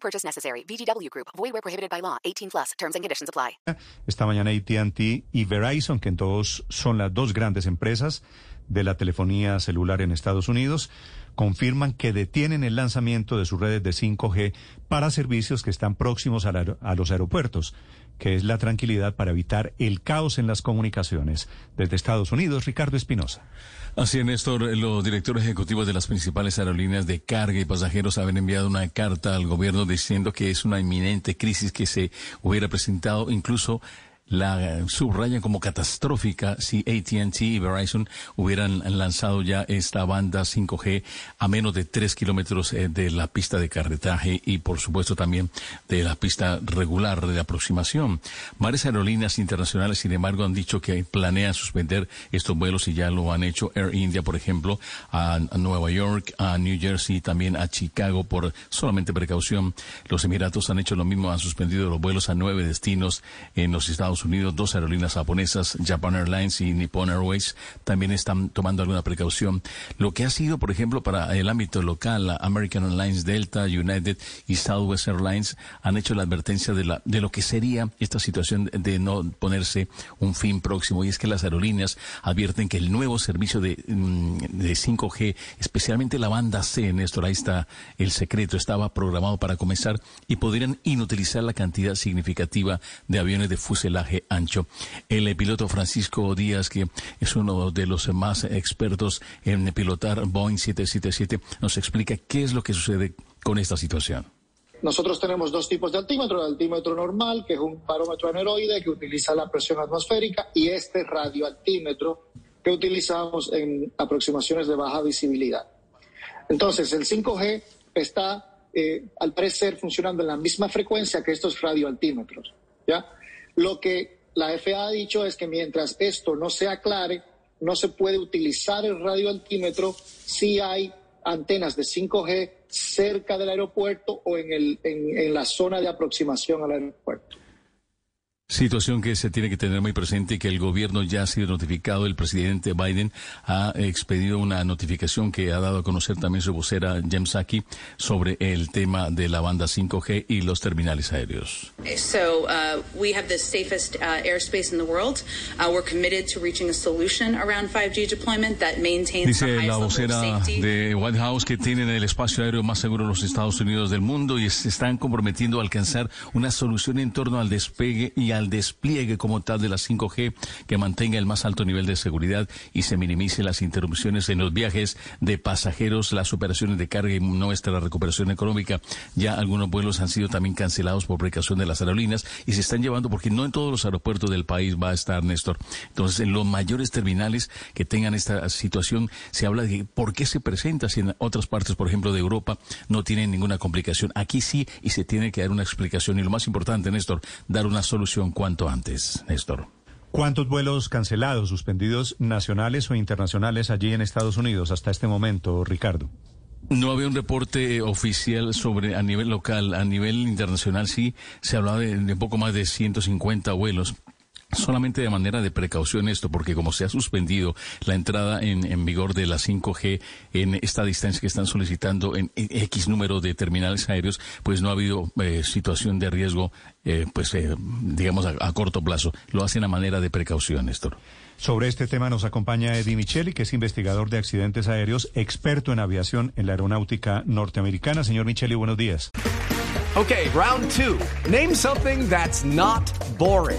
Purchase necessary. VGW Group. Void where prohibited by law. 18 plus. Terms and conditions apply. Esta mañana AT&T y Verizon, que en todos son las dos grandes empresas de la telefonía celular en Estados Unidos, confirman que detienen el lanzamiento de sus redes de 5G para servicios que están próximos a, la- a los aeropuertos, que es la tranquilidad para evitar el caos en las comunicaciones. Desde Estados Unidos, Ricardo Espinosa. Así es, Néstor. Los directores ejecutivos de las principales aerolíneas de carga y pasajeros habían enviado una carta al gobierno diciendo que es una inminente crisis que se hubiera presentado, incluso la subrayan como catastrófica si AT&T y Verizon hubieran lanzado ya esta banda 5G a menos de tres kilómetros eh, de la pista de carretaje y por supuesto también de la pista regular de aproximación. Varias aerolíneas internacionales, sin embargo, han dicho que planean suspender estos vuelos y ya lo han hecho. Air India, por ejemplo, a, Nueva York, a New Jersey también a Chicago por solamente precaución. Los Emiratos han hecho lo mismo, han suspendido los vuelos a nueve destinos en los Estados Unidos. Dos aerolíneas japonesas, Japan Airlines y Nippon Airways, también están tomando alguna precaución. Lo que ha sido, por ejemplo, para el ámbito local, American Airlines, Delta, United y Southwest Airlines han hecho la advertencia de, la, de lo que sería esta situación de no ponerse un fin próximo. Y es que las aerolíneas advierten que el nuevo servicio de, mm, de 5G, especialmente la banda C, Néstor, ahí está el secreto, estaba programado para comenzar y podrían inutilizar la cantidad significativa de aviones de fuselaje El piloto Francisco Díaz, que es uno de los más expertos en pilotar Boeing 777, nos explica qué es lo que sucede con esta situación. Nosotros tenemos dos tipos de altímetro, el altímetro normal, que es un barómetro aneroide que utiliza la presión atmosférica, y este radioaltímetro que utilizamos en aproximaciones de baja visibilidad. Entonces, el 5G está, eh, al parecer, funcionando en la misma frecuencia que estos radioaltímetros. ¿ya? Lo que la FAA ha dicho es que mientras esto no se aclare, no se puede utilizar el radioaltímetro si hay antenas de 5G cerca del aeropuerto o en, el, en, en la zona de aproximación al aeropuerto. Situación que se tiene que tener muy presente y que el gobierno ya ha sido notificado. El presidente Biden ha expedido una notificación que ha dado a conocer también su vocera Jem Psaki sobre el tema de la banda 5G y los terminales aéreos. So uh, we have the safest uh, airspace in the world. Uh, we're committed to reaching a solution around 5G deployment that maintains the Dice highest la vocera de White House que tienen el espacio aéreo más seguro de los Estados Unidos del mundo y se están comprometiendo a alcanzar una solución en torno al despegue y al despliegue como tal de la 5G que mantenga el más alto nivel de seguridad y se minimice las interrupciones en los viajes de pasajeros, las operaciones de carga y nuestra recuperación económica. Ya algunos vuelos han sido también cancelados por precaución de las aerolíneas y se están llevando porque no en todos los aeropuertos del país va a estar Néstor. Entonces, en los mayores terminales que tengan esta situación, se habla de por qué se presenta si en otras partes, por ejemplo, de Europa, no tienen ninguna complicación. Aquí sí, y se tiene que dar una explicación. Y lo más importante, Néstor, dar una solución cuanto antes, Néstor. ¿Cuántos vuelos cancelados, suspendidos nacionales o internacionales allí en Estados Unidos hasta este momento, Ricardo? No había un reporte oficial sobre a nivel local, a nivel internacional sí se hablaba de, de poco más de 150 vuelos. Solamente de manera de precaución esto, porque como se ha suspendido la entrada en, en vigor de la 5G en esta distancia que están solicitando en X número de terminales aéreos, pues no ha habido eh, situación de riesgo, eh, pues eh, digamos a, a corto plazo. Lo hacen a manera de precaución, Néstor. Sobre este tema nos acompaña Eddie Micheli, que es investigador de accidentes aéreos, experto en aviación en la aeronáutica norteamericana. Señor Micheli, buenos días. Okay, round two. Name something that's not boring.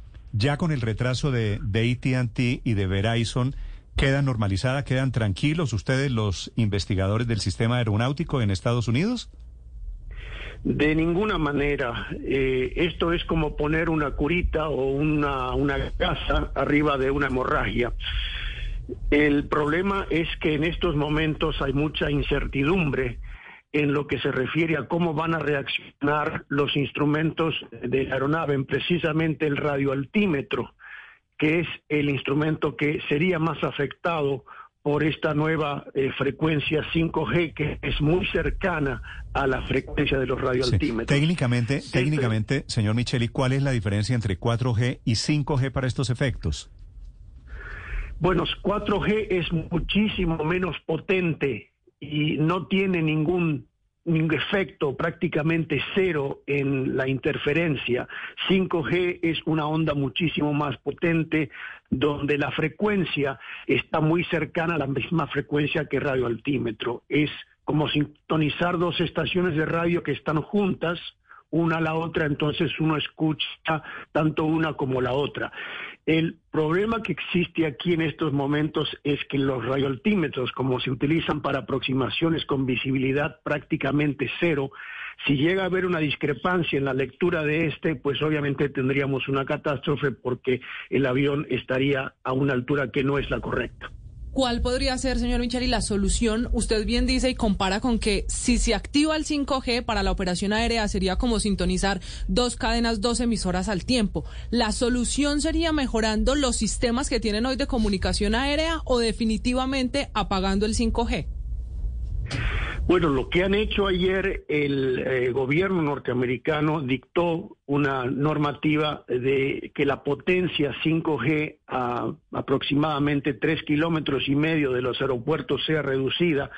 Ya con el retraso de, de ATT y de Verizon, ¿quedan normalizada, quedan tranquilos ustedes los investigadores del sistema aeronáutico en Estados Unidos? De ninguna manera. Eh, esto es como poner una curita o una, una gasa arriba de una hemorragia. El problema es que en estos momentos hay mucha incertidumbre en lo que se refiere a cómo van a reaccionar los instrumentos de la aeronave, precisamente el radioaltímetro, que es el instrumento que sería más afectado por esta nueva eh, frecuencia 5G que es muy cercana a la frecuencia de los radioaltímetros. Técnicamente, técnicamente, señor Micheli, ¿cuál es la diferencia entre 4G y 5G para estos efectos? Bueno, 4G es muchísimo menos potente y no tiene ningún ningún efecto prácticamente cero en la interferencia. 5G es una onda muchísimo más potente donde la frecuencia está muy cercana a la misma frecuencia que radioaltímetro. Es como sintonizar dos estaciones de radio que están juntas una a la otra, entonces uno escucha tanto una como la otra. El problema que existe aquí en estos momentos es que los radioaltímetros, como se utilizan para aproximaciones con visibilidad prácticamente cero, si llega a haber una discrepancia en la lectura de este, pues obviamente tendríamos una catástrofe porque el avión estaría a una altura que no es la correcta. ¿Cuál podría ser, señor Micheli, la solución? Usted bien dice y compara con que si se activa el 5G para la operación aérea sería como sintonizar dos cadenas, dos emisoras al tiempo. ¿La solución sería mejorando los sistemas que tienen hoy de comunicación aérea o definitivamente apagando el 5G? Bueno, lo que han hecho ayer el eh, gobierno norteamericano dictó una normativa de que la potencia 5G a aproximadamente tres kilómetros y medio de los aeropuertos sea reducida.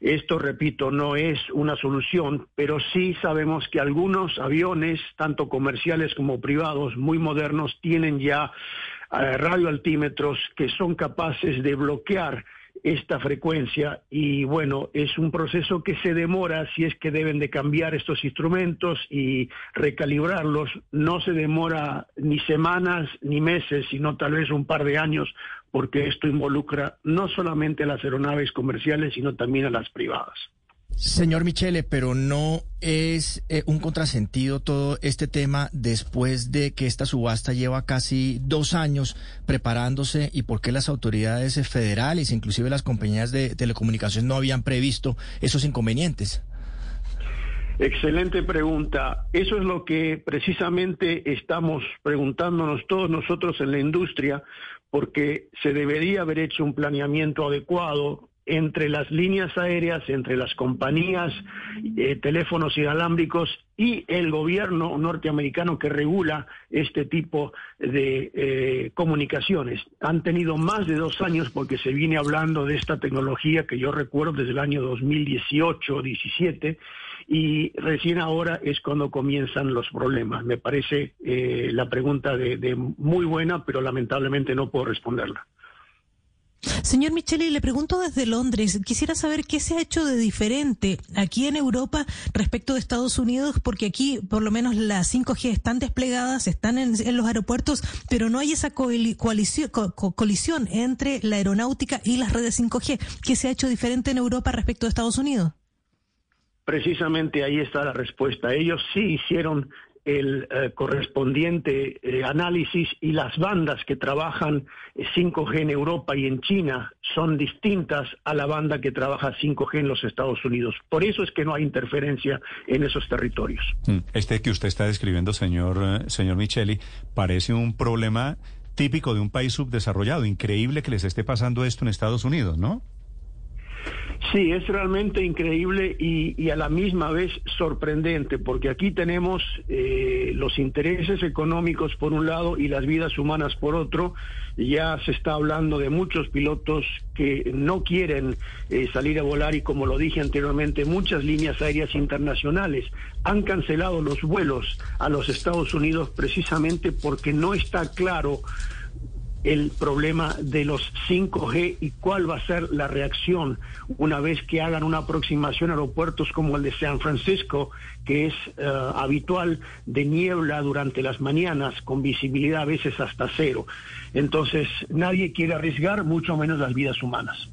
Esto, repito, no es una solución, pero sí sabemos que algunos aviones, tanto comerciales como privados, muy modernos, tienen ya eh, radioaltímetros que son capaces de bloquear esta frecuencia y bueno, es un proceso que se demora si es que deben de cambiar estos instrumentos y recalibrarlos. No se demora ni semanas ni meses, sino tal vez un par de años, porque esto involucra no solamente a las aeronaves comerciales, sino también a las privadas. Señor Michele, pero no es eh, un contrasentido todo este tema después de que esta subasta lleva casi dos años preparándose y por qué las autoridades federales, inclusive las compañías de telecomunicación, no habían previsto esos inconvenientes. Excelente pregunta. Eso es lo que precisamente estamos preguntándonos todos nosotros en la industria, porque se debería haber hecho un planeamiento adecuado entre las líneas aéreas, entre las compañías, eh, teléfonos inalámbricos y el gobierno norteamericano que regula este tipo de eh, comunicaciones. Han tenido más de dos años porque se viene hablando de esta tecnología que yo recuerdo desde el año 2018 17 y recién ahora es cuando comienzan los problemas. Me parece eh, la pregunta de muy buena, pero lamentablemente no puedo responderla. Señor Micheli, le pregunto desde Londres, quisiera saber qué se ha hecho de diferente aquí en Europa respecto de Estados Unidos, porque aquí por lo menos las 5G están desplegadas, están en, los aeropuertos, pero no hay esa colisión entre la aeronáutica y las redes 5G. ¿Qué se ha hecho diferente en Europa respecto de Estados Unidos? Precisamente ahí está la respuesta. Ellos sí hicieron el eh, correspondiente eh, análisis y las bandas que trabajan 5G eh, en Europa y en China son distintas a la banda que trabaja 5G en los Estados Unidos. Por eso es que no hay interferencia en esos territorios. Mm, este que usted está describiendo, señor, señor Micheli, parece un problema típico de un país subdesarrollado. Increíble que les esté pasando esto en Estados Unidos, ¿no? Sí, es realmente increíble y, a la misma vez sorprendente, porque aquí tenemos eh, los intereses económicos por un lado y las vidas humanas por otro. Ya se está hablando de muchos pilotos que no quieren eh, salir a volar y como lo dije anteriormente, muchas líneas aéreas internacionales han cancelado los vuelos a los Estados Unidos precisamente porque no está claro el problema de los 5G y cuál va a ser la reacción una vez que hagan una aproximación a aeropuertos como el de San Francisco, que es eh, habitual de niebla durante las mañanas con visibilidad a veces hasta cero. Entonces, nadie quiere arriesgar, mucho menos las vidas humanas.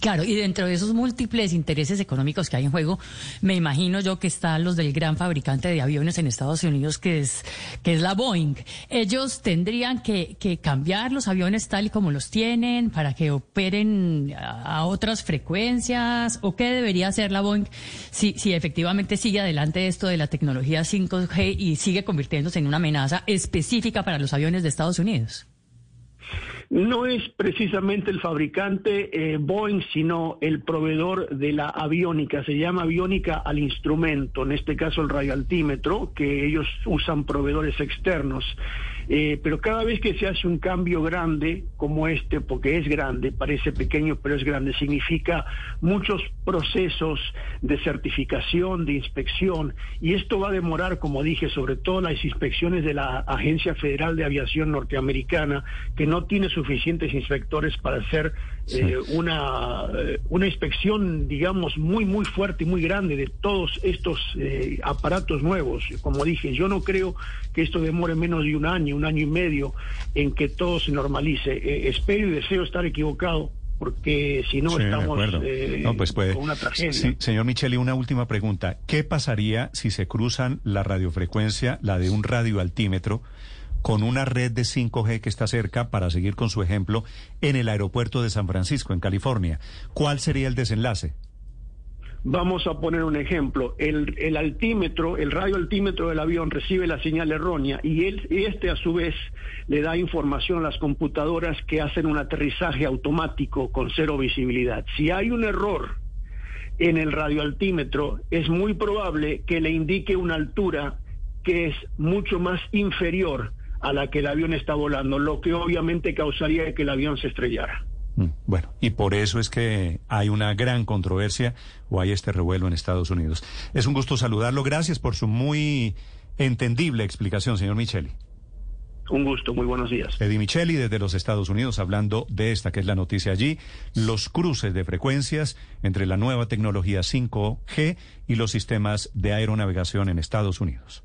Claro, y dentro de esos múltiples intereses económicos que hay en juego, me imagino yo que están los del gran fabricante de aviones en Estados Unidos, que es, que es la Boeing. Ellos tendrían que, que cambiar los aviones tal y como los tienen para que operen a, otras frecuencias, o qué debería hacer la Boeing si, si efectivamente sigue adelante esto de la tecnología 5G y sigue convirtiéndose en una amenaza específica para los aviones de Estados Unidos. No es precisamente el fabricante eh, Boeing, sino el proveedor de la aviónica. Se llama aviónica al instrumento, en este caso el radioaltímetro, que ellos usan proveedores externos. Eh, pero cada vez que se hace un cambio grande como este, porque es grande, parece pequeño, pero es grande, significa muchos procesos de certificación, de inspección, y esto va a demorar, como dije, sobre todo las inspecciones de la Agencia Federal de Aviación Norteamericana, que no tiene suficientes inspectores para hacer eh, una, eh, una inspección, digamos, muy, muy fuerte y muy grande de todos estos aparatos nuevos. Como dije, yo no creo que esto demore menos de un año un año y medio en que todo se normalice. Eh, espero y deseo estar equivocado porque si no estamos eh, pues con una tragedia. señor Micheli, una última pregunta. ¿Qué pasaría si se cruzan la radiofrecuencia, la de un radioaltímetro, con una red de 5G que está cerca, para seguir con su ejemplo, en el aeropuerto de San Francisco, en California? ¿Cuál sería el desenlace? Vamos a poner un ejemplo. El, altímetro, el radioaltímetro del avión recibe la señal errónea y él, este a su vez le da información a las computadoras que hacen un aterrizaje automático con cero visibilidad. Si hay un error en el radioaltímetro, es muy probable que le indique una altura que es mucho más inferior a la que el avión está volando, lo que obviamente causaría que el avión se estrellara. Mm, bueno, y por eso es que hay una gran controversia o hay este revuelo en Estados Unidos. Es un gusto saludarlo. Gracias por su muy entendible explicación, señor Micheli. Un gusto, muy buenos días. Eddie Micheli desde los Estados Unidos hablando de esta que es la noticia allí, los cruces de frecuencias entre la nueva tecnología 5G y los sistemas de aeronavegación en Estados Unidos.